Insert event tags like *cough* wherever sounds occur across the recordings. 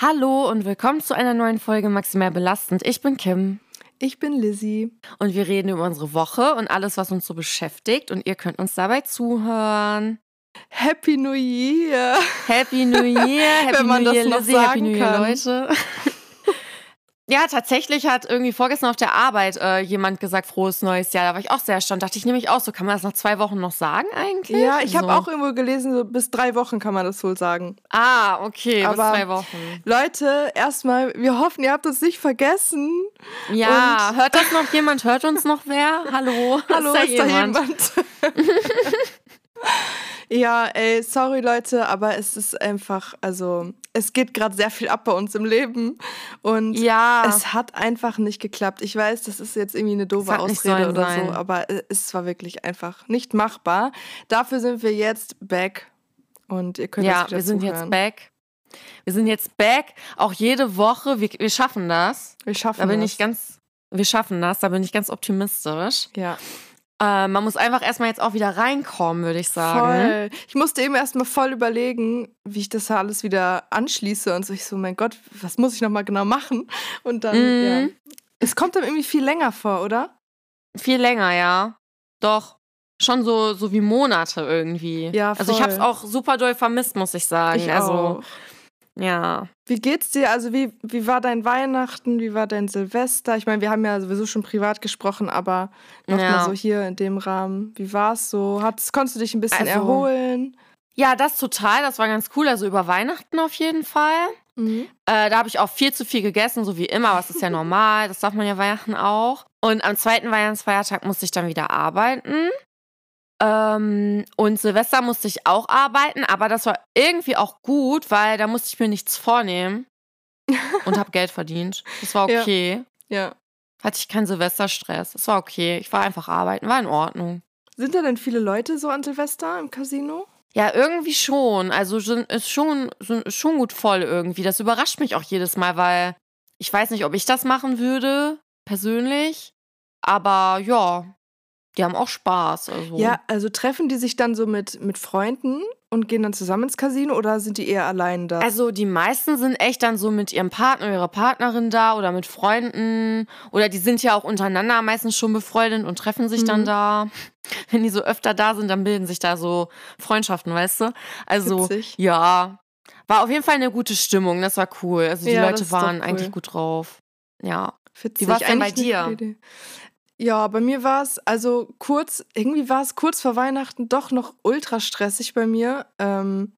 Hallo und willkommen zu einer neuen Folge Maximal Belastend. Ich bin Kim. Ich bin Lizzie. Und wir reden über unsere Woche und alles, was uns so beschäftigt. Und ihr könnt uns dabei zuhören. Happy New Year! Happy New Year! *laughs* Happy Wenn man New das Year, noch Lizzie, Happy sagen New Year, kann. Leute. Ja, tatsächlich hat irgendwie vorgestern auf der Arbeit äh, jemand gesagt, frohes neues Jahr. Da war ich auch sehr erstaunt. Dachte ich nämlich auch so, kann man das nach zwei Wochen noch sagen eigentlich? Ja, ich habe so. auch irgendwo gelesen, so bis drei Wochen kann man das wohl sagen. Ah, okay, Aber- bis zwei Wochen. Leute, erstmal, wir hoffen, ihr habt uns nicht vergessen. Ja, hört das noch jemand? Hört uns noch wer? Hallo? *laughs* Hallo, ist da jemand? *laughs* ja, ey, sorry Leute, aber es ist einfach, also es geht gerade sehr viel ab bei uns im Leben und Ja. es hat einfach nicht geklappt. Ich weiß, das ist jetzt irgendwie eine doofe Ausrede oder sein. so, aber es war wirklich einfach nicht machbar. Dafür sind wir jetzt back und ihr könnt Ja, jetzt wieder wir sind zuhören. jetzt back. Wir sind jetzt back, auch jede Woche. Wir, wir schaffen das. Wir schaffen Da bin das. ich ganz, wir schaffen das, da bin ich ganz optimistisch. ja. Äh, man muss einfach erstmal jetzt auch wieder reinkommen, würde ich sagen. Voll. Ich musste eben erstmal voll überlegen, wie ich das alles wieder anschließe und so. Ich so, mein Gott, was muss ich nochmal genau machen? Und dann, Mhm. ja. Es kommt dann irgendwie viel länger vor, oder? Viel länger, ja. Doch. Schon so, so wie Monate irgendwie. Ja, Also ich voll. habe es auch super doll vermisst, muss ich sagen. Ich also, auch. Ja. Wie geht's dir? Also, wie, wie war dein Weihnachten? Wie war dein Silvester? Ich meine, wir haben ja sowieso schon privat gesprochen, aber nochmal Ja. so hier in dem Rahmen. Wie war's so? Hat's, konntest du dich ein bisschen Also- erholen? Ja, das total. Das war ganz cool. Also über Weihnachten auf jeden Fall. Mhm. Äh, da habe ich auch viel zu viel gegessen, so wie immer, es ist ja normal. Das darf man ja Weihnachten auch. Und am zweiten Weihnachtsfeiertag musste ich dann wieder arbeiten. Ähm, und Silvester musste ich auch arbeiten, aber das war irgendwie auch gut, weil da musste ich mir nichts vornehmen *laughs* und habe Geld verdient. Das war Ja. okay. Ja. Hatte ich keinen Silvesterstress. Das war okay. Ich war einfach arbeiten, war in Ordnung. Sind da denn viele Leute so an Silvester im Casino? Ja, irgendwie schon. Also ist schon, ist schon gut voll irgendwie. Das überrascht mich auch jedes Mal, weil ich weiß nicht, ob ich das machen würde, persönlich. Aber ja, die haben auch Spaß. Also. Ja, also treffen die sich dann so mit, mit Freunden und gehen dann zusammen ins Casino oder sind die eher allein da? Also die meisten sind echt dann so mit ihrem Partner, ihrer Partnerin da oder mit Freunden. Oder die sind ja auch untereinander meistens schon befreundet und treffen sich dann Mhm. da. Wenn die so öfter da sind, dann bilden sich da so Freundschaften, weißt du? Also Witzig. ja, war auf jeden Fall eine gute Stimmung. Das war cool. Also die Ja, Leute waren cool. eigentlich gut drauf. Ja. Witzig. war's denn bei Eigentlich eine dir? Ja, bei mir war es, also kurz, irgendwie war es kurz vor Weihnachten doch noch ultra stressig bei mir. Ähm,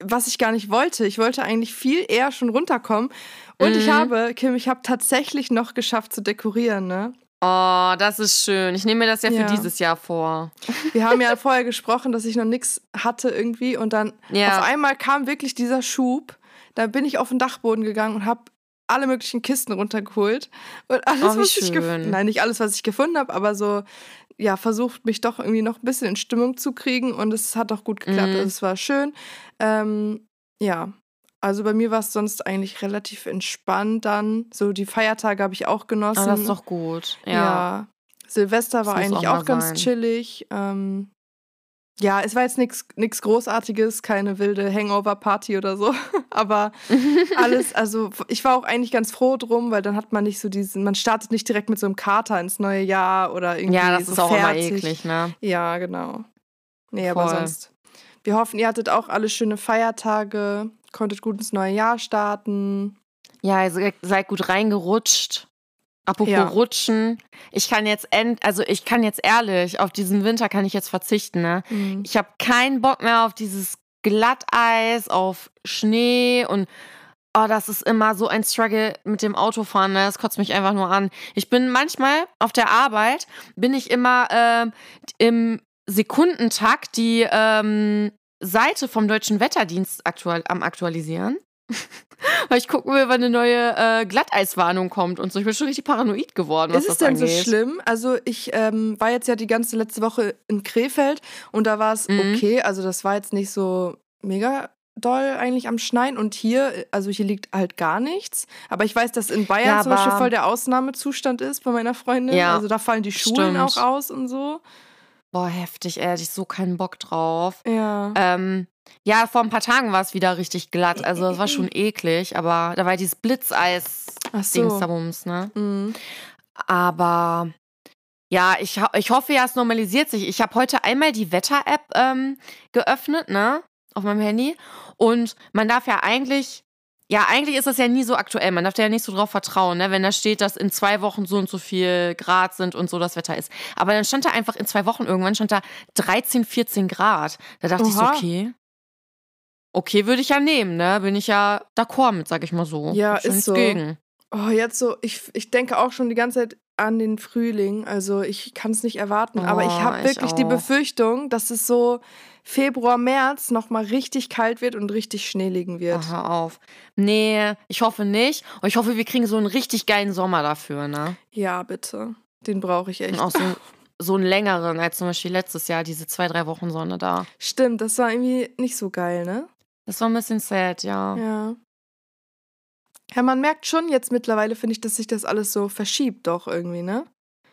was ich gar nicht wollte. Ich wollte eigentlich viel eher schon runterkommen. Und ich Mhm. habe, Kim, ich habe tatsächlich noch geschafft zu dekorieren, ne? Oh, das ist schön. Ich nehme mir das ja, Ja. für dieses Jahr vor. Wir haben ja *laughs* vorher gesprochen, dass ich noch nichts hatte irgendwie. Und dann Ja. auf einmal kam wirklich dieser Schub. Da bin ich auf den Dachboden gegangen und habe alle möglichen Kisten runtergeholt. Und alles, Oh, was ich gef- schön. Nein, nicht alles, was ich gefunden habe, aber so, ja, versucht mich doch irgendwie noch ein bisschen in Stimmung zu kriegen. Und es hat auch gut geklappt. Mhm. Also es war schön. Ähm, ja. Also bei mir war es sonst eigentlich relativ entspannt dann. So die Feiertage habe ich auch genossen. Ah, das ist doch gut. Ja. Ja. Silvester war eigentlich auch auch, ganz sein. chillig. Ähm, ja, es war jetzt nichts Großartiges, keine wilde Hangover-Party oder so. *laughs* Aber *laughs* alles, also ich war auch eigentlich ganz froh drum, weil dann hat man nicht so diesen, man startet nicht direkt mit so einem Kater ins neue Jahr oder irgendwie Ja, das so ist auch fertig. immer eklig, ne? Ja, genau. Nee, aber Voll. sonst. Wir hoffen, ihr hattet auch alle schöne Feiertage, konntet gut ins neue Jahr starten. Ja, ihr seid gut reingerutscht. Apropos Ja. rutschen. Ich kann jetzt end, also ich kann jetzt ehrlich, auf diesen Winter kann ich jetzt verzichten, ne? Mhm. Ich habe keinen Bock mehr auf dieses Glatteis, auf Schnee und oh, das ist immer so ein Struggle mit dem Autofahren, ne? Das kotzt mich einfach nur an. Ich bin manchmal auf der Arbeit, bin ich immer ähm, im Sekundentakt die ähm, Seite vom Deutschen Wetterdienst aktual am aktualisieren. *laughs* Weil ich gucken will, wann eine neue äh, Glatteiswarnung kommt und so. Ich bin schon richtig paranoid geworden, was Ist es das denn so schlimm? Also ich ähm, war jetzt ja die ganze letzte Woche in Krefeld und da war es Mhm. okay. Also das war jetzt nicht so mega doll eigentlich am Schneien und hier, also hier liegt halt gar nichts. Aber ich weiß, dass in Bayern Ja, zum Beispiel voll der Ausnahmezustand ist bei meiner Freundin. Ja, also da fallen die Schulen stimmt. auch aus und so. Boah, heftig, ey, hätte ich so keinen Bock drauf. Ja. Ähm, Ja, vor ein paar Tagen war es wieder richtig glatt. Also das war schon *laughs* eklig, aber da war dieses Ach Blitzeis-Dingsabums, so. ne? Mhm. Aber ja, ich, ich hoffe ja, es normalisiert sich. Ich habe heute einmal die Wetter-App ähm, geöffnet, ne? Auf meinem Handy. Und man darf ja eigentlich, ja, eigentlich ist das ja nie so aktuell. Man darf da ja nicht so drauf vertrauen, ne? Wenn da steht, dass in zwei Wochen so und so viel Grad sind und so das Wetter ist. Aber dann stand da einfach in zwei Wochen irgendwann stand da 13, 14 Grad. Da dachte ich so, Oha. okay. Okay, würde ich ja nehmen, ne? Bin ich ja d'accord mit, sag ich mal so. Ja, ist so. Gegen. Oh, jetzt so, ich, ich denke auch schon die ganze Zeit an den Frühling. Also ich kann es nicht erwarten. aber ich Oh, habe ich wirklich die auch. Befürchtung, dass es so Februar, März nochmal richtig kalt wird und richtig Schnee liegen wird. Oh, hör auf. Nee, ich hoffe nicht. Und ich hoffe, wir kriegen so einen richtig geilen Sommer dafür, ne? Ja, bitte. Den brauche ich echt. Und auch so, *laughs* so einen längeren als zum Beispiel letztes Jahr, diese zwei, drei Wochen Sonne da. Stimmt, das war irgendwie nicht so geil, ne? Das war ein bisschen sad, ja. Ja. Ja, man merkt schon jetzt mittlerweile, finde ich, dass sich das alles so verschiebt, doch irgendwie, ne?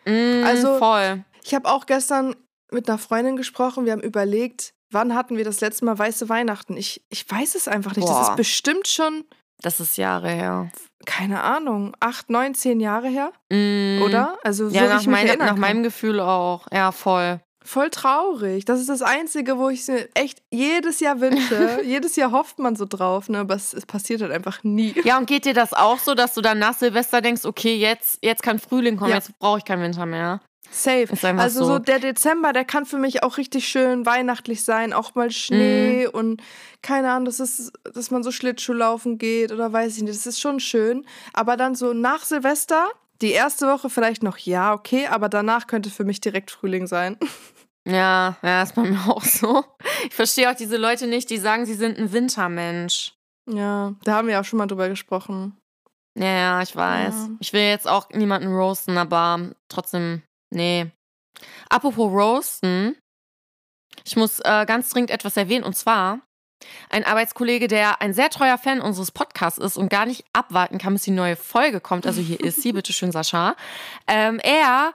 Mm, Also- voll. Ich habe auch gestern mit einer Freundin gesprochen. Wir haben überlegt, wann hatten wir das letzte Mal weiße Weihnachten? Ich, ich weiß es einfach nicht. Das Boah. ist bestimmt schon, Das ist Jahre her. keine Ahnung, acht, neun, zehn Jahre her, Mm, oder? Also so Ja, nach, ich mich mein, erinnern nach meinem Gefühl auch. Ja, voll. Voll traurig. Das ist das Einzige, wo ich mir echt jedes Jahr wünsche. *laughs* jedes Jahr hofft man so drauf, ne? Aber es, es passiert halt einfach nie. Ja, und geht dir das auch so, dass du dann nach Silvester denkst, okay, jetzt, jetzt kann Frühling kommen, Ja. jetzt brauche ich keinen Winter mehr? Safe. Also so. so der Dezember, der kann für mich auch richtig schön weihnachtlich sein, auch mal. Schnee und keine Ahnung, das ist, dass man so Schlittschuh laufen geht oder weiß ich nicht, das ist schon schön. Aber dann so nach Silvester, die erste Woche vielleicht noch ja, okay, aber danach könnte für mich direkt Frühling sein. *laughs* Ja, ja, ist bei mir auch so. Ich verstehe auch diese Leute nicht, die sagen, sie sind ein Wintermensch. Ja, da haben wir auch schon mal drüber gesprochen. Ja, ja, ich weiß. Ja. Ich will jetzt auch niemanden roasten, aber trotzdem, nee. Apropos roasten, ich muss äh, ganz dringend etwas erwähnen und zwar ein Arbeitskollege, der ein sehr treuer Fan unseres Podcasts ist und gar nicht abwarten kann, bis die neue Folge kommt. Also hier ist sie, *laughs* bitteschön, Sascha. Ähm, er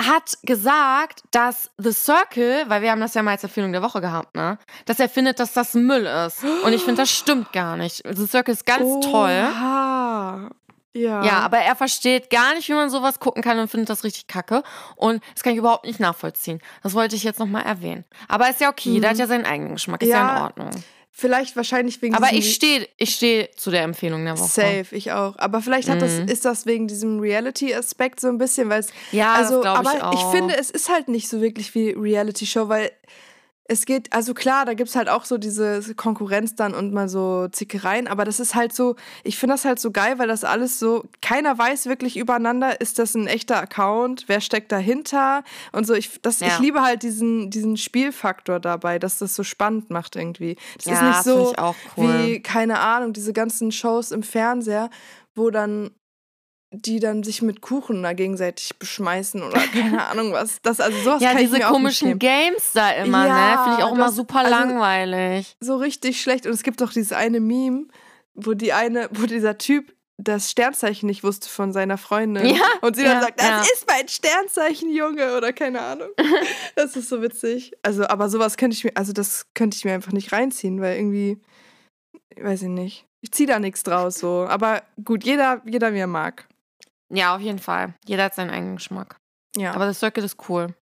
hat gesagt, dass The Circle, weil wir haben das ja mal als Empfehlung der Woche gehabt, ne, dass er findet, dass das Müll ist. Und ich finde, das stimmt gar nicht. The Circle ist ganz toll. Oha. Ja. Ja, aber er versteht gar nicht, wie man sowas gucken kann und findet das richtig kacke. Und das kann ich überhaupt nicht nachvollziehen. Das wollte ich jetzt nochmal erwähnen. Aber ist ja okay, jeder hat ja seinen eigenen Geschmack. Ist ja, Ja, in Ordnung. Vielleicht wahrscheinlich wegen Aber ich stehe ich steh zu der Empfehlung der Woche. Safe, ich auch. Aber vielleicht hat das, Mhm. ist das wegen diesem Reality-Aspekt so ein bisschen, weil es. Ja, also, das glaube ich aber auch. finde, es ist halt nicht so wirklich wie Reality-Show, weil es geht, also klar, da gibt es halt auch so diese Konkurrenz dann und mal so Zickereien, aber das ist halt so, ich finde das halt so geil, weil das alles so, keiner weiß wirklich übereinander, ist das ein echter Account, wer steckt dahinter und so. Ich, das, Ja. ich liebe halt diesen, diesen Spielfaktor dabei, dass das so spannend macht irgendwie. Das Ja, ist nicht so cool. wie, keine Ahnung, diese ganzen Shows im Fernseher, wo dann die dann sich mit Kuchen da gegenseitig beschmeißen oder *laughs* keine Ahnung was. Das, also sowas Ja, kann ich diese mir auch nicht komischen. Games da immer, Ja, ne? Finde ich auch immer das- super also- langweilig. So richtig schlecht. Und es gibt doch dieses eine Meme, wo die eine, wo dieser Typ das Sternzeichen nicht wusste von seiner Freundin. Ja, und sie dann ja, sagt, das ja. ist mein Sternzeichen, Junge, oder keine Ahnung. *laughs* das ist so witzig. Also, aber sowas könnte ich mir, also das könnte ich mir einfach nicht reinziehen, weil irgendwie, weiß ich nicht. Ich ziehe da nichts draus so. Aber gut, jeder, jeder wie er mag. Ja, auf jeden Fall. Jeder hat seinen eigenen Geschmack. Ja. Aber The Circle ist cool.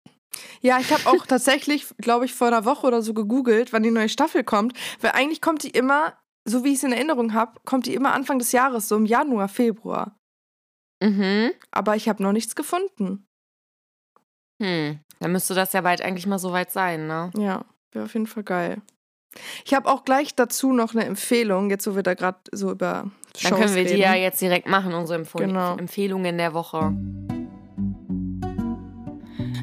Ja, ich habe auch *laughs* tatsächlich, glaube ich, vor einer Woche oder so gegoogelt, wann die neue Staffel kommt. Weil eigentlich kommt die immer, so wie ich es in Erinnerung habe, kommt die immer Anfang des Jahres, so im Januar, Februar. Mhm. Aber ich habe noch nichts gefunden. Hm. Dann müsste das ja bald eigentlich mal soweit sein, ne? Ja, wäre auf jeden Fall geil. Ich habe auch gleich dazu noch eine Empfehlung, jetzt wo wir da gerade so über Shows Dann können wir reden. die ja jetzt direkt machen, unsere Empf Genau. Empfehlungen der Woche.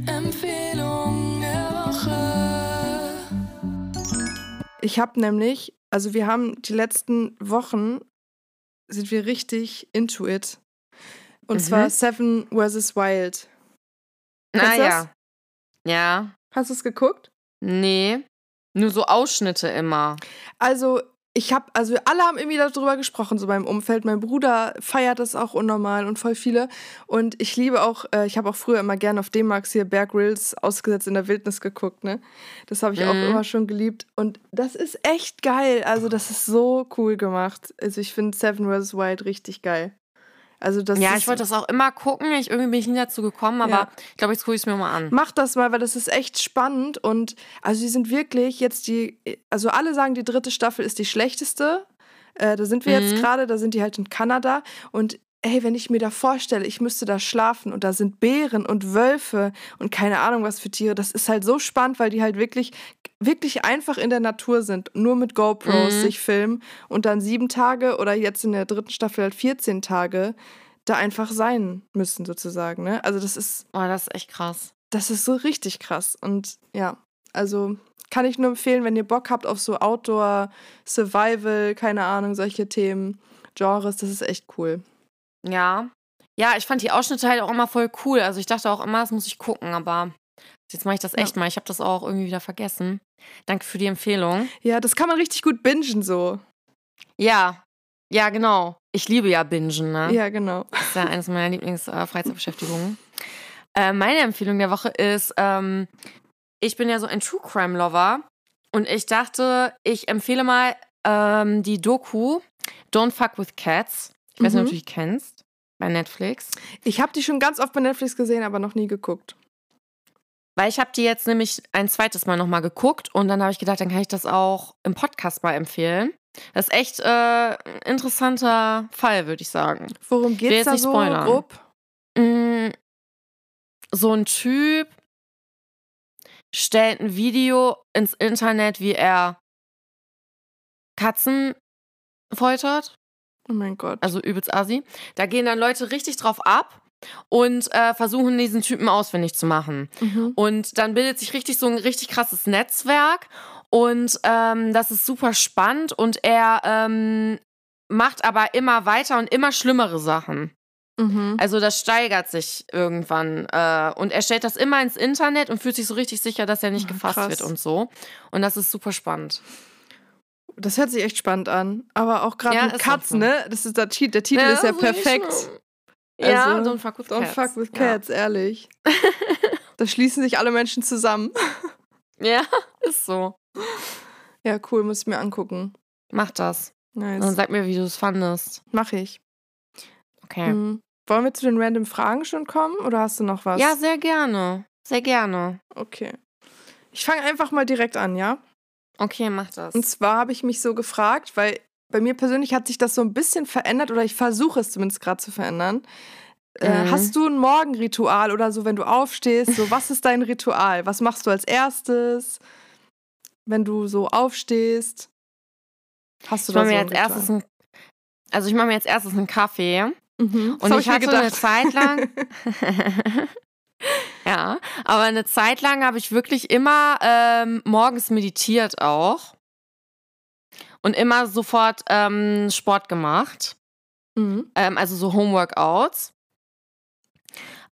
Empfehlung der Woche. Ich habe nämlich, also wir haben die letzten Wochen, sind wir richtig into it. Und Mhm. zwar Seven vs. Wild. Naja. Ja. Hast du es geguckt? Nee. Nur so Ausschnitte immer. Also, ich habe, also alle haben irgendwie darüber gesprochen, so beim Umfeld. Mein Bruder feiert das auch unnormal und voll viele. Und ich liebe auch, äh, ich habe auch früher immer gerne auf D-Max hier Bear Grylls ausgesetzt in der Wildnis geguckt, ne? Das habe ich auch Mhm. immer schon geliebt. Und das ist echt geil. Also, das ist so cool gemacht. Also, ich finde Seven vs. Wild richtig geil. Also, das ja, ich wollte das auch immer gucken. Ich, irgendwie bin ich nie dazu gekommen, aber Ja. ich glaube, jetzt gucke ich es mir mal an. Mach das mal, weil das ist echt spannend und also die sind wirklich jetzt die, also alle sagen, die dritte Staffel ist die schlechteste. Äh, da sind wir jetzt Mhm. gerade, da sind die halt in Kanada und ey, wenn ich mir da vorstelle, ich müsste da schlafen und da sind Bären und Wölfe und keine Ahnung was für Tiere, das ist halt so spannend, weil die halt wirklich, wirklich einfach in der Natur sind, nur mit GoPros Mhm. sich filmen und dann sieben Tage oder jetzt in der dritten Staffel halt 14 Tage da einfach sein müssen sozusagen. Ne? Also das ist Oh, das ist echt krass. das ist so richtig krass. Und ja, also kann ich nur empfehlen, wenn ihr Bock habt auf so Outdoor, Survival, keine Ahnung, solche Themen, Genres, das ist echt cool. Ja. Ja, ich fand die Ausschnitte halt auch immer voll cool. Also ich dachte auch immer, das muss ich gucken, aber jetzt mache ich das Ja. echt mal. Ich habe das auch irgendwie wieder vergessen. Danke für die Empfehlung. Ja, das kann man richtig gut bingen so. Ja. Ja, genau. Ich liebe ja Bingen, ne? Ja, genau. Das ist ja eines meiner Lieblings-Freizeitbeschäftigungen. *laughs* Äh, meine Empfehlung der Woche ist, ähm, ich bin ja so ein True Crime Lover und ich dachte, ich empfehle mal ähm, die Doku Don't Fuck with Cats. Ich weiß nicht, Mhm. ob du die kennst. Bei Netflix. Ich habe die schon ganz oft bei Netflix gesehen, aber noch nie geguckt. Weil ich habe die jetzt nämlich ein zweites Mal nochmal geguckt und dann habe ich gedacht, dann kann ich das auch im Podcast mal empfehlen. Das ist echt äh, ein interessanter Fall, würde ich sagen. Worum geht's jetzt da nicht so spoilern. grob? Mm, So ein Typ stellt ein Video ins Internet, wie er Katzen foltert. Oh mein Gott. Also übelst assi. Da gehen dann Leute richtig drauf ab und äh, versuchen diesen Typen ausfindig zu machen. Mhm. Und dann bildet sich richtig so ein richtig krasses Netzwerk. Und ähm, das ist super spannend. Und er ähm, macht aber immer weiter und immer schlimmere Sachen. Mhm. Also das steigert sich irgendwann. Äh, und er stellt das immer ins Internet und fühlt sich so richtig sicher, dass er nicht Ah, gefasst krass. wird und so. Und das ist super spannend. Das hört sich echt spannend an. Aber auch gerade Ja, mit Katzen, so. ne? Das ist der, der Titel ist ja so perfekt. Ja, Also, don't fuck with Don't cats. fuck with Ja. cats, ehrlich. *laughs* da schließen sich alle Menschen zusammen. Ja, *laughs* ist so. Ja, cool, muss ich mir angucken. Mach das. Und dann Nice. sag mir, wie du es fandest. Mach ich. Okay. Mhm. Wollen wir zu den random Fragen schon kommen oder hast du noch was? Ja, sehr gerne. Sehr gerne. Okay. Ich fange einfach mal direkt an, ja? Okay, mach das. Und zwar habe ich mich so gefragt, weil bei mir persönlich hat sich das so ein bisschen verändert oder ich versuche es zumindest gerade zu verändern. Äh, Mhm. hast du ein Morgenritual oder so, wenn du aufstehst? So, was ist dein Ritual? Was machst du als erstes, wenn du so aufstehst? Hast du Ich da so mir ein jetzt erstes ein, also ich mache mir jetzt erstes einen Kaffee Mhm. und ich mir hatte eine Zeit lang *laughs* ja, aber eine Zeit lang habe ich wirklich immer ähm, morgens meditiert auch und immer sofort ähm, Sport gemacht, mhm. ähm, also so Homeworkouts.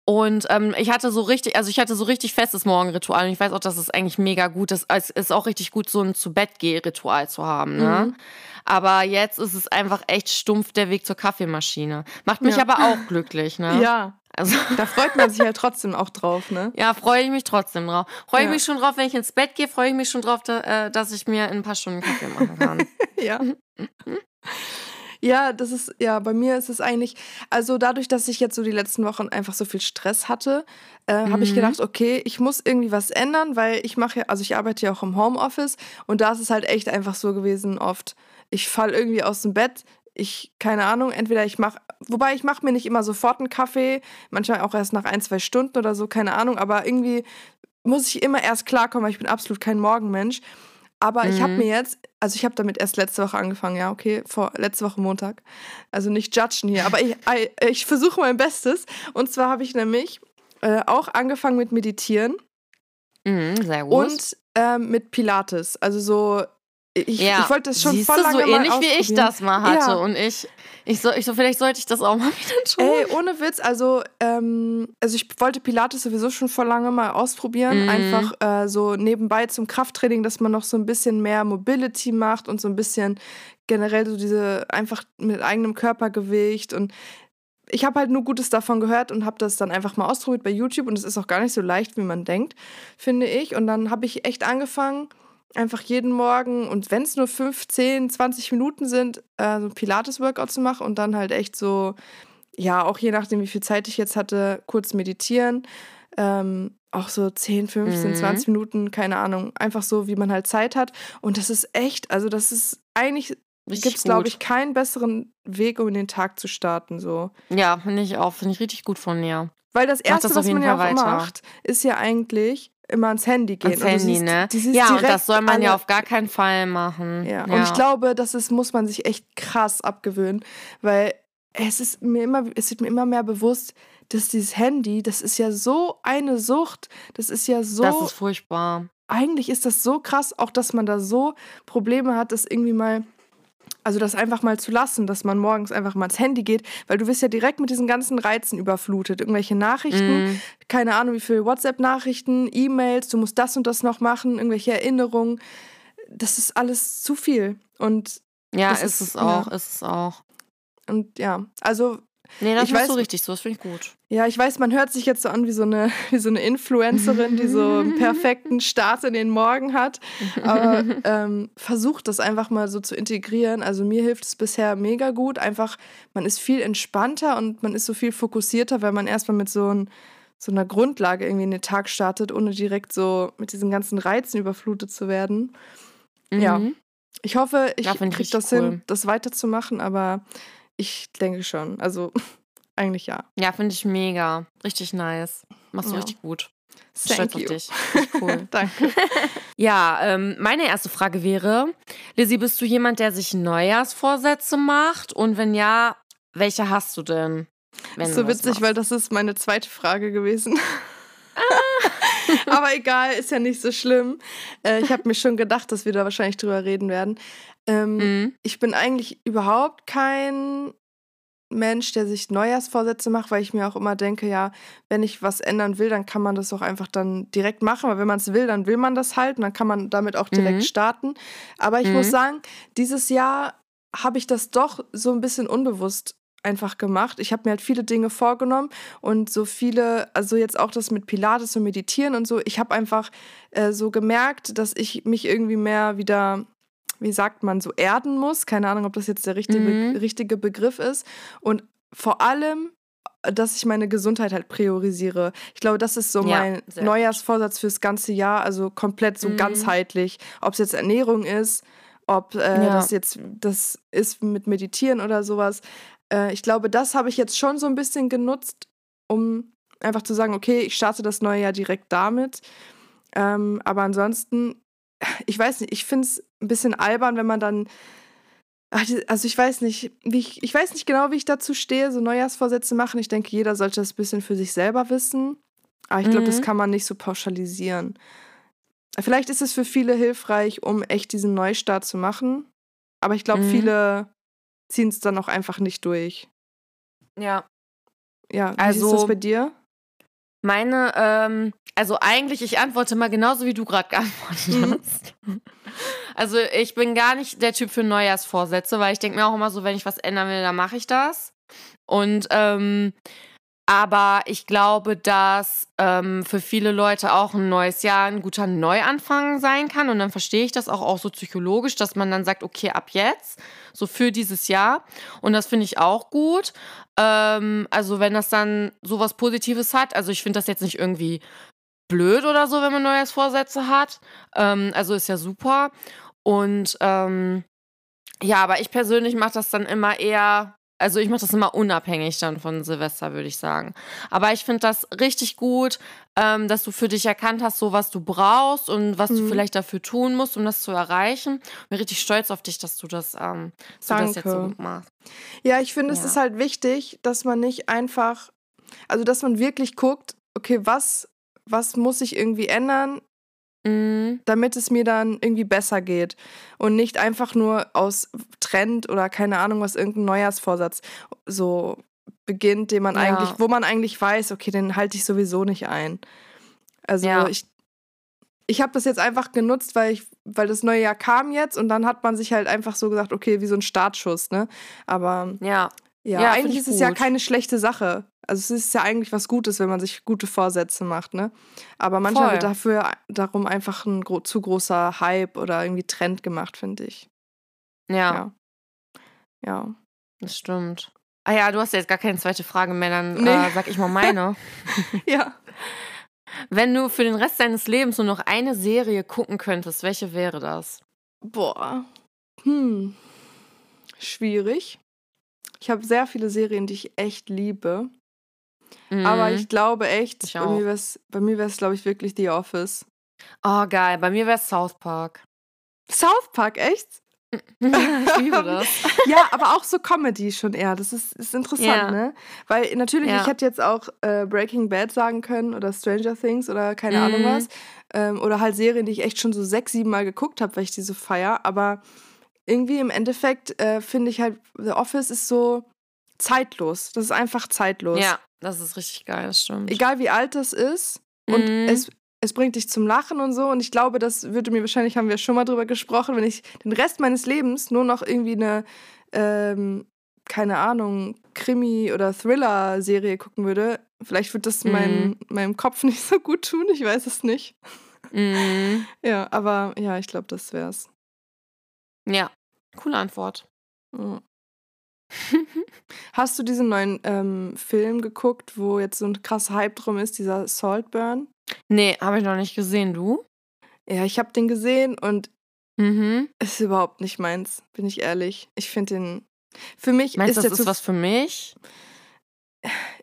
Und ähm, ich hatte so richtig, also ich hatte so richtig festes Morgenritual und ich weiß auch, dass es eigentlich mega gut ist. Es ist auch richtig gut, so ein zu Bett Ritual zu haben, ne? Mhm. Aber jetzt ist es einfach echt stumpf der Weg zur Kaffeemaschine. Macht mich Ja. aber auch glücklich, ne? Ja, Also *laughs* da freut man sich ja trotzdem auch drauf, ne? ja, freue ich mich trotzdem drauf. Freue ich Ja. mich schon drauf, wenn ich ins Bett gehe, freue ich mich schon drauf, äh, dass ich mir in ein paar Stunden Kaffee machen kann. *laughs* Ja. *laughs* Ja, das ist, ja, bei mir ist es eigentlich, also dadurch, dass ich jetzt so die letzten Wochen einfach so viel Stress hatte, äh, habe ich Mhm. gedacht, okay, ich muss irgendwie was ändern, weil ich mache ja, also ich arbeite ja auch im Homeoffice und da ist es halt echt einfach so gewesen oft, ich falle irgendwie aus dem Bett, ich, keine Ahnung, entweder ich mache, wobei ich mache mir nicht immer sofort einen Kaffee, manchmal auch erst nach ein, zwei Stunden oder so, keine Ahnung, aber irgendwie muss ich immer erst klarkommen, weil ich bin absolut kein Morgenmensch. Aber ich habe Mhm. mir jetzt, also ich habe damit erst letzte Woche angefangen, ja, okay, vor letzte Woche Montag. Also nicht judgen hier, aber ich, *laughs* ich versuche mein Bestes. Und zwar habe ich nämlich äh, auch angefangen mit Meditieren Mhm, sehr gut. und ähm, mit Pilates. Also so, ich, Ja. ich wollte das schon Siehst voll du, lange so mal ähnlich wie ich das mal hatte. Ja. Und ich, ich so, ich so, vielleicht sollte ich das auch mal *laughs* wieder tun. Ey, ohne Witz, also, ähm, also ich wollte Pilates sowieso schon vor lange mal ausprobieren. Mhm. Einfach äh, so nebenbei zum Krafttraining, dass man noch so ein bisschen mehr Mobility macht und so ein bisschen generell so diese einfach mit eigenem Körpergewicht und ich habe halt nur Gutes davon gehört und habe das dann einfach mal ausprobiert bei YouTube und es ist auch gar nicht so leicht, wie man denkt, finde ich. Und dann habe ich echt angefangen, einfach jeden Morgen und wenn es nur 5, 10, 20 Minuten sind, äh, so ein Pilates-Workout zu machen und dann halt echt so, ja, auch je nachdem, wie viel Zeit ich jetzt hatte, kurz meditieren. Ähm, auch so 10, 15, Mhm. 20 Minuten, keine Ahnung. Einfach so, wie man halt Zeit hat. Und das ist echt, also das ist eigentlich, gibt es, glaube ich, keinen besseren Weg, um in den Tag zu starten. So. Ja, finde ich auch. Finde ich richtig gut von dir. Weil das Erste, das was man ja auch weiter. macht, ist ja eigentlich immer ans Handy gehen. Ans Handy, siehst- ne? Ja, und das soll man ja auf gar keinen Fall machen. Ja. und ich glaube, das ist, muss man sich echt krass abgewöhnen, weil es ist mir immer, es wird mir immer mehr bewusst, dass dieses Handy, das ist ja so eine Sucht, das ist ja so, das ist furchtbar. eigentlich ist das so krass, auch dass man da so Probleme hat, das irgendwie mal, also das einfach mal zu lassen, dass man morgens einfach mal ins Handy geht, weil du wirst ja direkt mit diesen ganzen Reizen überflutet, irgendwelche Nachrichten, Mhm. keine Ahnung, wie viele WhatsApp-Nachrichten, E-Mails, du musst das und das noch machen, irgendwelche Erinnerungen. Das ist alles zu viel. Und, Ja, ist ist- es auch, ja. ist es auch. und ja, also, Nee, das Ich ist weiß- so richtig so, das finde ich gut. ja, ich weiß, man hört sich jetzt so an wie so eine, *laughs* wie so eine Influencerin, die so einen *laughs* perfekten Start in den Morgen hat. Aber ähm, versucht das einfach mal so zu integrieren. Also mir hilft es bisher mega gut. Einfach, man ist viel entspannter und man ist so viel fokussierter, weil man erstmal mit so, ein, so einer Grundlage irgendwie in den Tag startet, ohne direkt so mit diesen ganzen Reizen überflutet zu werden. Ja. Mhm. Ich hoffe, ich Ja, kriege das cool. hin, das weiterzumachen, aber ich denke schon. Also *laughs* eigentlich ja. Ja, finde ich mega. Richtig nice. Machst du Ja. richtig gut. Thank Stolz you. auf dich. *laughs* Cool. *laughs* Danke. Ja, ähm, meine erste Frage wäre, Lizzie, bist du jemand, der sich Neujahrsvorsätze macht? Und wenn ja, welche hast du denn? Wenn ist so das witzig, machst? weil das ist meine zweite Frage gewesen. *laughs* Aber egal, ist ja nicht so schlimm. Äh, ich habe mir schon gedacht, dass wir da wahrscheinlich drüber reden werden. Ähm, Mhm. Ich bin eigentlich überhaupt kein Mensch, der sich Neujahrsvorsätze macht, weil ich mir auch immer denke, ja, wenn ich was ändern will, dann kann man das auch einfach dann direkt machen. Weil wenn man es will, dann will man das halt und dann kann man damit auch direkt Mhm. starten. Aber ich Mhm. muss sagen, dieses Jahr habe ich das doch so ein bisschen unbewusst einfach gemacht. Ich habe mir halt viele Dinge vorgenommen und so viele, also jetzt auch das mit Pilates und Meditieren und so, ich habe einfach äh, so gemerkt, dass ich mich irgendwie mehr wieder, wie sagt man, so erden muss. Keine Ahnung, ob das jetzt der richtige, Mhm. richtige Begriff ist. Und vor allem, dass ich meine Gesundheit halt priorisiere. Ich glaube, das ist so Ja, mein. Neujahrsvorsatz fürs ganze Jahr, also komplett so Mhm. ganzheitlich. Ob es jetzt Ernährung ist, ob äh, Ja. das jetzt das ist mit Meditieren oder sowas. Äh, ich glaube, das habe ich jetzt schon so ein bisschen genutzt, um einfach zu sagen, okay, ich starte das neue Jahr direkt damit. Ähm, aber ansonsten, ich weiß nicht, ich finde es ein bisschen albern, wenn man dann. Die- Also ich weiß nicht, wie ich, ich weiß nicht genau, wie ich dazu stehe, so Neujahrsvorsätze machen. Ich denke, jeder sollte das ein bisschen für sich selber wissen. Aber ich glaube, das Mhm. kann man nicht so pauschalisieren. Vielleicht ist es für viele hilfreich, um echt diesen Neustart zu machen. Aber ich glaube, Mhm. viele ziehen es dann auch einfach nicht durch. Ja. Ja, wie Also- ist das bei dir? Meine, ähm, also eigentlich, ich antworte mal genauso, wie du gerade geantwortet *laughs* hast. *laughs* Also ich bin gar nicht der Typ für Neujahrsvorsätze, weil ich denke mir auch immer so, wenn ich was ändern will, dann mache ich das. Und ähm, aber ich glaube, dass ähm, für viele Leute auch ein neues Jahr ein guter Neuanfang sein kann. Und dann verstehe ich das auch, auch so psychologisch, dass man dann sagt, okay, ab jetzt, so für dieses Jahr. Und das finde ich auch gut. Ähm, also wenn das dann sowas Positives hat, also ich finde das jetzt nicht irgendwie blöd oder so, wenn man Neujahrsvorsätze hat. Ähm, also ist ja super. Und ähm, ja, aber ich persönlich mache das dann immer eher, also ich mache das immer unabhängig dann von Silvester, würde ich sagen. Aber ich finde das richtig gut, ähm, dass du für dich erkannt hast, so was du brauchst und was du Mhm. vielleicht dafür tun musst, um das zu erreichen. Bin richtig stolz auf dich, dass du das, ähm, dass du das jetzt so Danke. gut machst. Ja, ich finde, es Ja. ist halt wichtig, dass man nicht einfach, also dass man wirklich guckt, okay, was, was muss ich irgendwie ändern, Mhm. damit es mir dann irgendwie besser geht und nicht einfach nur aus Trend oder keine Ahnung was irgendein Neujahrsvorsatz so beginnt, den man Ja. eigentlich, wo man eigentlich weiß, okay, den halte ich sowieso nicht ein. Also Ja. ich ich habe das jetzt einfach genutzt, weil ich weil das neue Jahr kam jetzt und dann hat man sich halt einfach so gesagt, okay, wie so ein Startschuss, ne? Aber Ja. ja, Ja, eigentlich ich ist es ja keine schlechte Sache. Also es ist ja eigentlich was Gutes, wenn man sich gute Vorsätze macht, ne? Aber manchmal Voll. wird dafür darum einfach ein gro zu großer Hype oder irgendwie Trend gemacht, finde ich. ja. Ja. Ja. Das stimmt. Ah ja, du hast ja jetzt gar keine zweite Frage mehr, dann Nee. äh, sag ich mal meine. *laughs* Ja. Wenn du für den Rest deines Lebens nur noch eine Serie gucken könntest, welche wäre das? Boah. Hm. Schwierig. Ich habe sehr viele Serien, die ich echt liebe. Aber Mhm. ich glaube echt, Ich bei mir wäre es, glaube ich, wirklich The Office. Oh, geil. Bei mir wäre es South Park. South Park, echt? *laughs* ich liebe *laughs* das. ja, aber auch so Comedy schon eher. Das ist, ist interessant, Ja. ne? Weil natürlich, Ja. ich hätte jetzt auch äh, Breaking Bad sagen können oder Stranger Things oder keine Ahnung Mhm. was. Ähm, oder halt Serien, die ich echt schon so sechs, sieben Mal geguckt habe, weil ich die so feier. Aber irgendwie im Endeffekt äh, finde ich halt, The Office ist so zeitlos. Das ist einfach zeitlos. Ja, das ist richtig geil, das stimmt. Egal wie alt das ist. Und Mhm. es, es bringt dich zum Lachen und so. Und ich glaube, das würde mir wahrscheinlich, haben wir schon mal drüber gesprochen, wenn ich den Rest meines Lebens nur noch irgendwie eine, ähm, keine Ahnung, Krimi- oder Thriller-Serie gucken würde. Vielleicht wird das Mhm. mein, meinem Kopf *laughs* nicht so gut tun, ich weiß es nicht. Mhm. Ja, aber ja, ich glaube, das wär's. Ja, coole Antwort. Ja. *laughs* Hast du diesen neuen ähm, Film geguckt, wo jetzt so ein krasser Hype drum ist, dieser Saltburn? Nee, habe ich noch nicht gesehen, du? Ja, ich habe den gesehen und Mhm. ist überhaupt nicht meins, bin ich ehrlich. Ich finde den. Für mich Meinst ist das ist was für mich?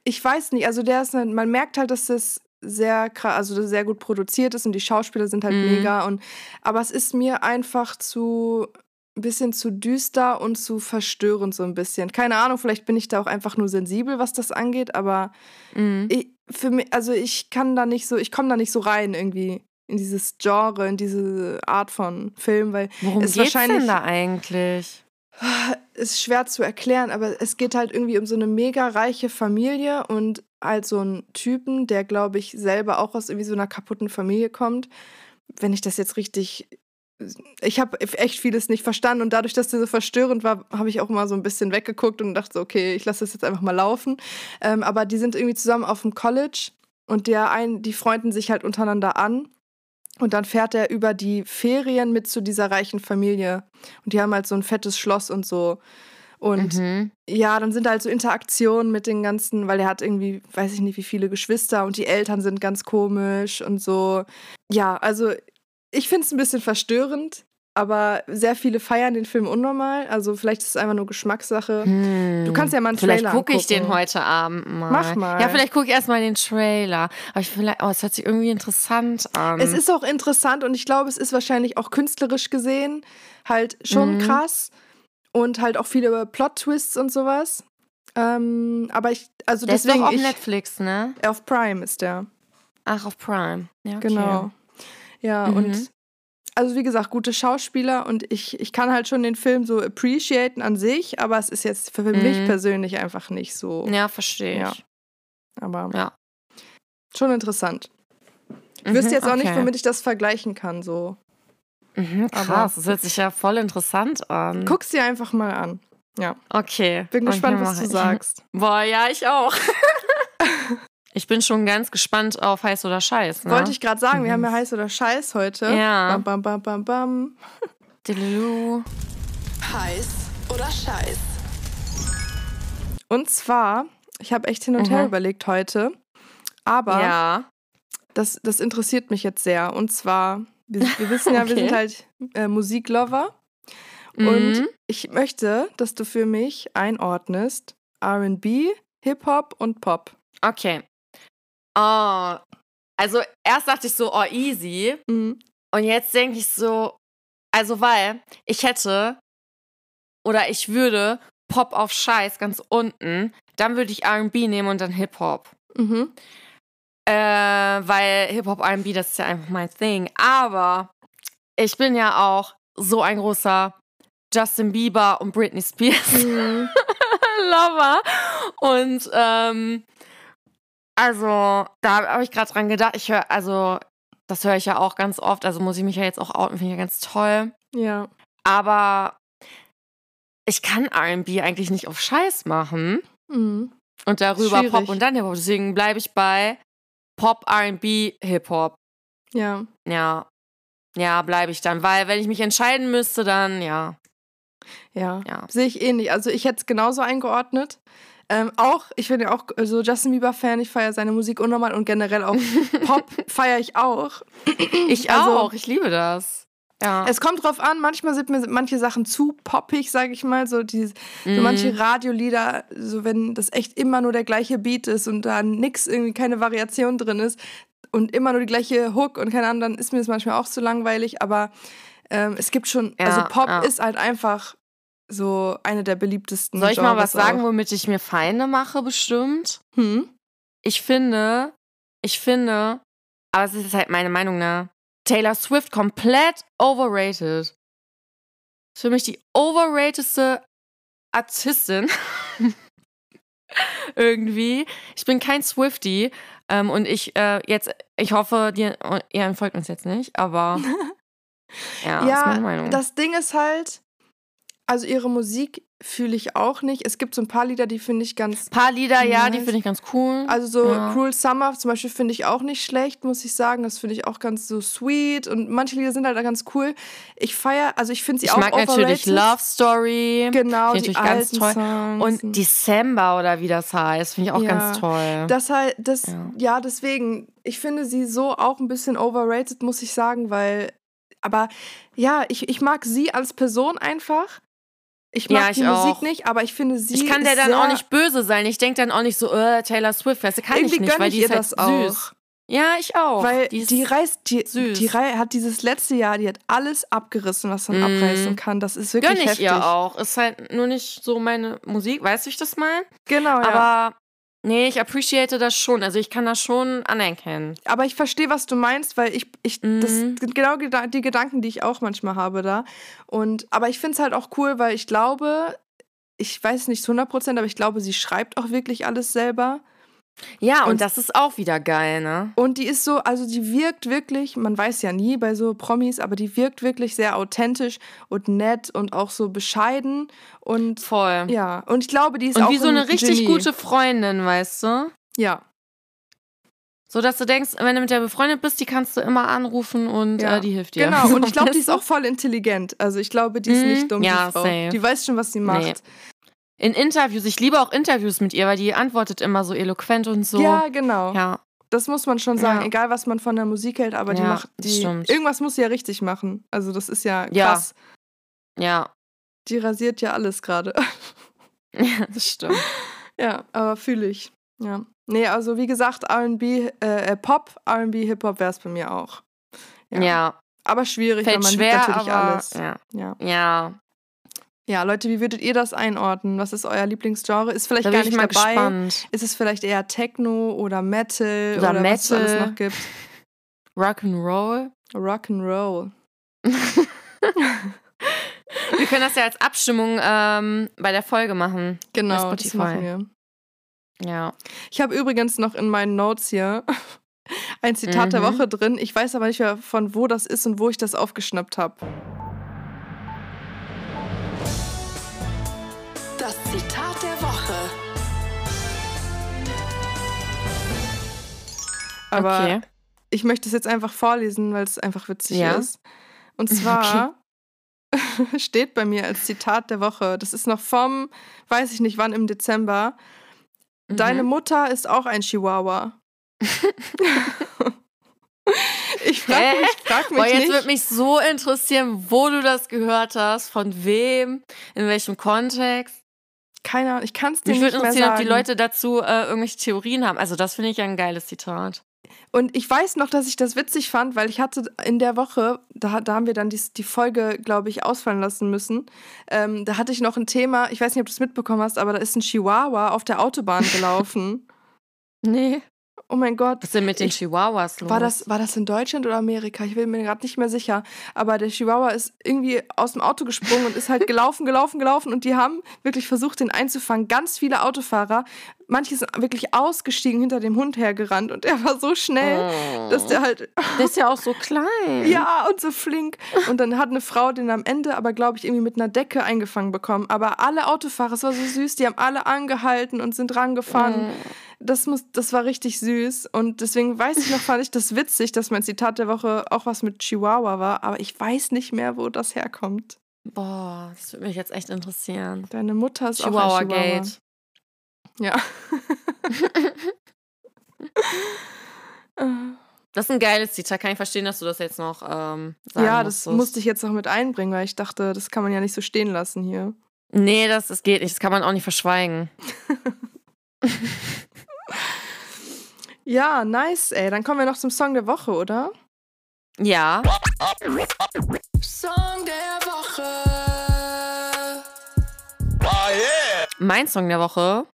ich weiß nicht, also der ist, ne- man merkt halt, dass das sehr krass, also sehr gut produziert ist und die Schauspieler sind halt Mhm. mega und aber es ist mir einfach zu ein bisschen zu düster und zu verstörend so ein bisschen. Keine Ahnung, vielleicht bin ich da auch einfach nur sensibel, was das angeht, aber Mhm. ich, für mich, also ich kann da nicht so, ich komme da nicht so rein irgendwie in dieses Genre, in diese Art von Film, weil Worum ist geht's wahrscheinlich- denn da eigentlich? *sighs* ist schwer zu erklären, aber es geht halt irgendwie um so eine mega reiche Familie und halt so einen Typen, der, glaube ich, selber auch aus irgendwie so einer kaputten Familie kommt. Wenn ich das jetzt richtig. Ich habe echt vieles nicht verstanden und dadurch, dass der so verstörend war, habe ich auch mal so ein bisschen weggeguckt und dachte so, okay, ich lasse das jetzt einfach mal laufen. Ähm, aber die sind irgendwie zusammen auf dem College und der ein, die freunden sich halt untereinander an. Und dann fährt er über die Ferien mit zu dieser reichen Familie. Und die haben halt so ein fettes Schloss und so. Und Mhm. ja, dann sind da halt so Interaktionen mit den ganzen, weil er hat irgendwie, weiß ich nicht, wie viele Geschwister und die Eltern sind ganz komisch und so. Ja, also ich finde es ein bisschen verstörend, aber sehr viele feiern den Film unnormal. Also vielleicht ist es einfach nur Geschmackssache. Hm. Du kannst ja mal einen Vielleicht Trailer gucke ich den heute Abend mal. Mach mal. Ja, vielleicht gucke ich erstmal den Trailer. Aber ich vielleicht, oh, es hört sich irgendwie interessant an. Es ist auch interessant und ich glaube, es ist wahrscheinlich auch künstlerisch gesehen halt schon Mhm. krass und halt auch viele Plot-Twists und sowas. Ähm, aber ich, also der ist deswegen doch auf ich, Netflix, ne? auf Prime ist der. Ach, auf Prime. Ja, okay. Genau. Ja, Mhm. und also wie gesagt, gute Schauspieler und ich, ich kann halt schon den Film so appreciaten an sich, aber es ist jetzt für mich Mhm. persönlich einfach nicht so. Ja, verstehe Ja. ich. Aber Ja. schon interessant. Ich Mhm, wüsste jetzt auch nicht, okay. womit ich das vergleichen kann. So. Mhm, aber- krass, das hört sich ja voll interessant an. Guck's dir einfach mal an. Ja. Okay. Bin gespannt, Okay, was du ich. sagst. *laughs* Boah, ja, ich auch. *laughs* ich bin schon ganz gespannt auf heiß oder scheiß. Ne? Wollte ich gerade sagen, wir Mhm. haben ja heiß oder Scheiß heute. Ja. Bam, bam, bam, bam, bam. *laughs* Dilulu. Heiß oder Scheiß? Und zwar, ich habe echt hin und her Mhm. überlegt heute, aber Ja. das, das interessiert mich jetzt sehr. Und zwar, wir, wir wissen ja, *laughs* wir Okay. sind halt äh, Musiklover. Und Mhm. ich möchte, dass du für mich einordnest RB, Hip-Hop und Pop. Okay. Oh. Also erst dachte ich so, oh, easy. Mhm. Und jetzt denke ich so, also weil ich hätte oder ich würde Pop auf Scheiß ganz unten, dann würde ich RB nehmen und dann Hip-Hop. Mhm. Äh, weil Hip-Hop RB, das ist ja einfach mein Thing. Aber ich bin ja auch so ein großer Justin Bieber und Britney Spears Mhm. *laughs* Lover. Und ähm, also, da habe ich gerade dran gedacht. Ich höre, also, das höre ich ja auch ganz oft. Also muss ich mich ja jetzt auch outen, finde ich ja ganz toll. Ja. Aber ich kann RB eigentlich nicht auf Scheiß machen. Mhm. Und darüber Schwierig. Pop und dann Hip-Hop. Deswegen bleibe ich bei Pop, RB, Hip-Hop. Ja. Ja. Ja, bleibe ich dann. Weil, wenn ich mich entscheiden müsste, dann ja. Ja. Ja. Sehe ich ähnlich. Also ich hätte es genauso eingeordnet. Ähm, auch, ich bin ja auch so Justin Bieber-Fan, ich feiere seine Musik unnormal und generell auch *laughs* Pop feiere ich auch. Ich Also- auch. Ich liebe das. Ja. Es kommt drauf an, manchmal sind mir manche Sachen zu poppig, sage ich mal. So, die, so Mhm. manche Radiolieder, so wenn das echt immer nur der gleiche Beat ist und da nix, irgendwie keine Variation drin ist und immer nur die gleiche Hook und keine Ahnung, dann ist mir das manchmal auch zu langweilig. Aber ähm, es gibt schon, Ja, also Pop ja. ist halt einfach so eine der beliebtesten. Soll ich mal was Genres sagen, auch. womit ich mir Feinde mache, bestimmt? Hm? Ich finde, ich finde, aber es ist halt meine Meinung, ne? Taylor Swift komplett overrated. Ist für mich die overratedste Artistin. *laughs* Irgendwie. Ich bin kein Swifty. Ähm, und ich äh, jetzt, ich hoffe, dir, ihr entfolgt uns jetzt nicht, aber *laughs* ja, ist Ja, meine Meinung. das Ding ist halt, also ihre Musik fühle ich auch nicht. Es gibt so ein paar Lieder, die finde ich ganz. Ein paar Lieder, ja, die Nice. finde ich ganz cool. Also so Ja. Cruel Summer zum Beispiel finde ich auch nicht schlecht, muss ich sagen. Das finde ich auch ganz so sweet und manche Lieder sind halt ganz cool. Ich feiere, also ich finde sie ich auch mag natürlich. Love Story. Genau, Finde die ich ganz toll. Songs. Und December oder wie das heißt, finde ich auch Ja. ganz toll. Das halt, das, Ja. ja. deswegen, ich finde sie so auch ein bisschen overrated, muss ich sagen, weil, aber ja, ich, ich mag sie als Person einfach. Ich mag Ja, ich die Musik auch. nicht, aber ich finde sie. ich kann der dann auch nicht böse sein. Ich denke dann auch nicht so, äh, Taylor Swift, weißt du, kann Irgendwie ich nicht, weil ich die ihr ist halt das auch. süß. Ja, ich auch. Weil die, die, ist, reißt, die, süß. die Rei hat dieses letzte Jahr, die hat alles abgerissen, was man Mm. abreißen kann. Das ist wirklich gönn ich heftig. ihr auch. Ist halt nur nicht so meine Musik, weißt du, ich das meine? Genau, ja. Aber nee, ich appreciate das schon. Also ich kann das schon anerkennen. Aber ich verstehe, was du meinst, weil ich, ich das Mhm. sind genau die Gedanken, die ich auch manchmal habe da. Und, aber ich finde es halt auch cool, weil ich glaube, ich weiß nicht zu 100 Prozent, aber ich glaube, sie schreibt auch wirklich alles selber. Ja, und, Und- das ist auch wieder geil, ne? Und die ist so, also die wirkt wirklich, man weiß ja nie bei so Promis, aber die wirkt wirklich sehr authentisch und nett und auch so bescheiden. Und Voll. ja, und ich glaube, die ist und auch wie so ein eine richtig Genie. gute Freundin, weißt du? Ja, So dass du denkst, wenn du mit der befreundet bist, die kannst du immer anrufen und Ja. äh, die hilft dir. genau. Und ich *laughs* glaube, die ist auch voll intelligent. Also ich glaube, die ist Mhm. nicht dumm, Ja, die Frau. safe. Die weiß schon, was sie macht. In Interviews, ich liebe auch Interviews mit ihr, weil die antwortet immer so eloquent und so. Ja, genau. Ja, Das muss man schon sagen, Ja. egal was man von der Musik hält, aber die Ja, macht das die irgendwas muss sie ja richtig machen. Also das ist ja Ja. krass. ja. Die rasiert ja alles gerade. *laughs* Ja, das stimmt. ja, aber fühle ich. Ja. Nee, also wie gesagt, R&B, äh, äh, Pop, R&B, Hip-Hop wäre es bei mir auch. Ja, Aber schwierig, fällt weil man schwer, aber alles. ja. Ja. ja, ja, Leute, wie würdet ihr das einordnen? Was ist euer Lieblingsgenre? Ist vielleicht da gar nicht mal dabei. gespannt. Ist es vielleicht eher Techno oder Metal Oder oder, was es alles Metal. noch gibt? Rock'n'Roll. Rock'n'Roll. *laughs* Wir können das ja als Abstimmung ähm, bei der Folge machen. Genau, das machen wir. Ja. Ich habe übrigens noch in meinen Notes hier ein Zitat der Mhm. Woche drin. Ich weiß aber nicht mehr, von wo das ist und wo ich das aufgeschnappt habe. Das Zitat der Woche. Aber okay. ich möchte es jetzt einfach vorlesen, weil es einfach witzig Ja. ist. Und *laughs* zwar *laughs* steht bei mir als Zitat der Woche, das ist noch vom, weiß ich nicht wann im Dezember, deine Mhm. Mutter ist auch ein Chihuahua. *laughs* ich frage mich, frag mich Boah, jetzt nicht. würde mich so interessieren, wo du das gehört hast, von wem, in welchem Kontext. Keine Ahnung, ich kann es dir Mich nicht würde mehr sagen. ob die Leute dazu äh, irgendwelche Theorien haben. Also das finde ich ja ein geiles Zitat. Und ich weiß noch, dass ich das witzig fand, weil ich hatte in der Woche, da, da haben wir dann die, die Folge, glaube ich, ausfallen lassen müssen. Ähm, da hatte ich noch ein Thema, ich weiß nicht, ob du es mitbekommen hast, aber da ist ein Chihuahua auf der Autobahn gelaufen. *laughs* Nee. Oh mein Gott. Was ist denn mit den Ich- Chihuahuas los? War das, war das in Deutschland oder Amerika? Ich bin mir gerade nicht mehr sicher. Aber der Chihuahua ist irgendwie aus dem Auto gesprungen und ist halt *laughs* gelaufen, gelaufen, gelaufen. Und die haben wirklich versucht, den einzufangen. Ganz viele Autofahrer. Manche sind wirklich ausgestiegen, hinter dem Hund hergerannt. Und er war so schnell, Oh. dass der halt, Der ist ja auch so klein. *laughs* ja, und so flink. Und dann hat eine Frau den am Ende aber, glaube ich, irgendwie mit einer Decke eingefangen bekommen. Aber alle Autofahrer, es war so süß, die haben alle angehalten und sind rangefahren. Das, muss, das war richtig süß. Und deswegen weiß ich noch, fand ich das witzig, dass mein Zitat der Woche auch was mit Chihuahua war. Aber ich weiß nicht mehr, wo das herkommt. Boah, das würde mich jetzt echt interessieren. Deine Mutter ist Chihuahua auch ein Chihuahua. Gate. Ja. *laughs* Das ist ein geiles Zitat. Kann ich verstehen, dass du das jetzt noch ähm, sagen ja, das musstest. musste ich jetzt noch mit einbringen, weil ich dachte, das kann man ja nicht so stehen lassen hier. Nee, das, das geht nicht. Das kann man auch nicht verschweigen. *laughs* Ja, nice, ey. Dann kommen wir noch zum Song der Woche, oder? Ja. Song der Woche. Mein Song der Woche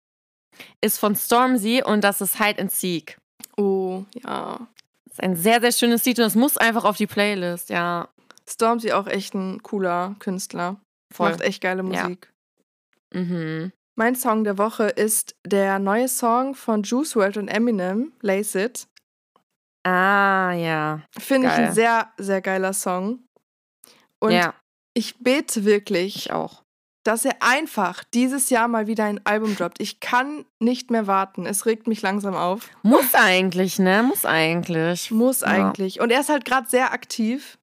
ist von Stormzy und das ist Hide and Seek. Oh, ja. Das ist ein sehr, sehr schönes Lied und es muss einfach auf die Playlist. Ja, Stormzy auch echt ein cooler Künstler. voll. Macht echt geile Ja. Musik. Mhm. Mein Song der Woche ist der neue Song von Juice WRLD und Eminem, Lace It. Ah, ja. Finde ich ein sehr, sehr geiler Song. Und ja, ich bete wirklich, ich auch. dass er einfach dieses Jahr mal wieder ein Album droppt. Ich kann nicht mehr warten. Es regt mich langsam auf. Muss eigentlich, ne? Muss eigentlich. Muss Ja. eigentlich. Und er ist halt gerade sehr aktiv,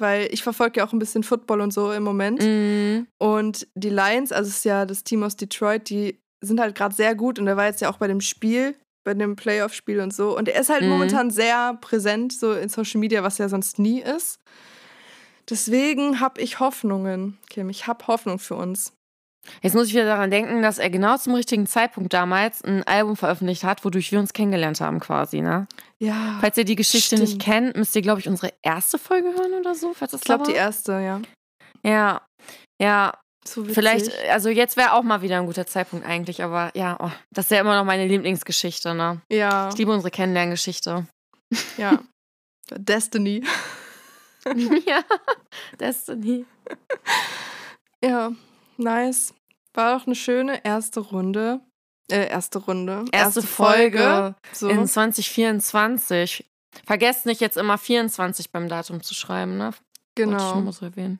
weil ich verfolge ja auch ein bisschen Football und so im Moment. Mhm. Und die Lions, also es ist ja das Team aus Detroit, die sind halt gerade sehr gut. Und er war jetzt ja auch bei dem Spiel, bei dem Playoff-Spiel und so. Und er ist halt Mhm. momentan sehr präsent, so in Social Media, was er sonst nie ist. Deswegen habe ich Hoffnungen, Kim. Ich habe Hoffnung für uns. Jetzt muss ich wieder daran denken, dass er genau zum richtigen Zeitpunkt damals ein Album veröffentlicht hat, wodurch wir uns kennengelernt haben, quasi, ne? Ja. Falls ihr die Geschichte Stimmt. nicht kennt, müsst ihr, glaube ich, unsere erste Folge hören oder so, falls das Ich glaube, die erste, ja. Ja. Ja, So vielleicht, also jetzt wäre auch mal wieder ein guter Zeitpunkt eigentlich, aber ja, oh, das ist ja immer noch meine Lieblingsgeschichte, ne? Ja, Ich liebe unsere Kennenlerngeschichte. ja. *laughs* Destiny. ja, *laughs* Destiny. Ja, nice. War doch eine schöne erste Runde. Äh, erste Runde. Erste Folge So. in 2024. Vergesst nicht jetzt immer 24 beim Datum zu schreiben, ne? Genau.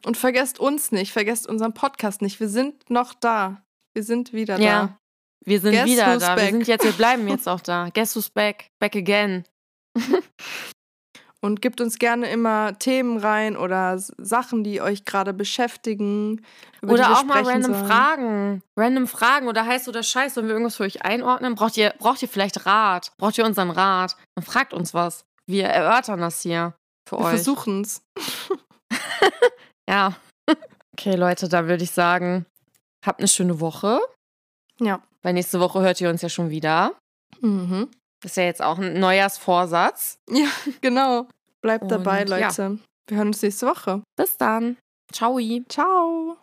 Und vergesst uns nicht, vergesst unseren Podcast nicht. Wir sind noch da. Wir sind wieder Ja. Wir sind Guess wieder da. Wir back? sind jetzt, wir bleiben jetzt auch da. Guess who's back? Back again. *laughs* Und gebt uns gerne immer Themen rein oder Sachen, die euch gerade beschäftigen. Oder wir auch mal random sollen. Fragen. Random Fragen oder heiß oder scheiß, sollen wir irgendwas für euch einordnen? Braucht ihr, braucht ihr vielleicht Rat? Braucht ihr unseren Rat? Dann fragt uns was. Wir erörtern das hier für Wir euch. versuchen es. *laughs* Ja. Okay, Leute, da würde ich sagen, habt eine schöne Woche. Ja. Weil nächste Woche hört ihr uns ja schon wieder. Mhm. Das ist ja jetzt auch ein Neujahrsvorsatz. Ja, genau. Bleibt dabei, Und ja. Leute. Wir hören uns nächste Woche. Bis dann. Ciao. Ciao.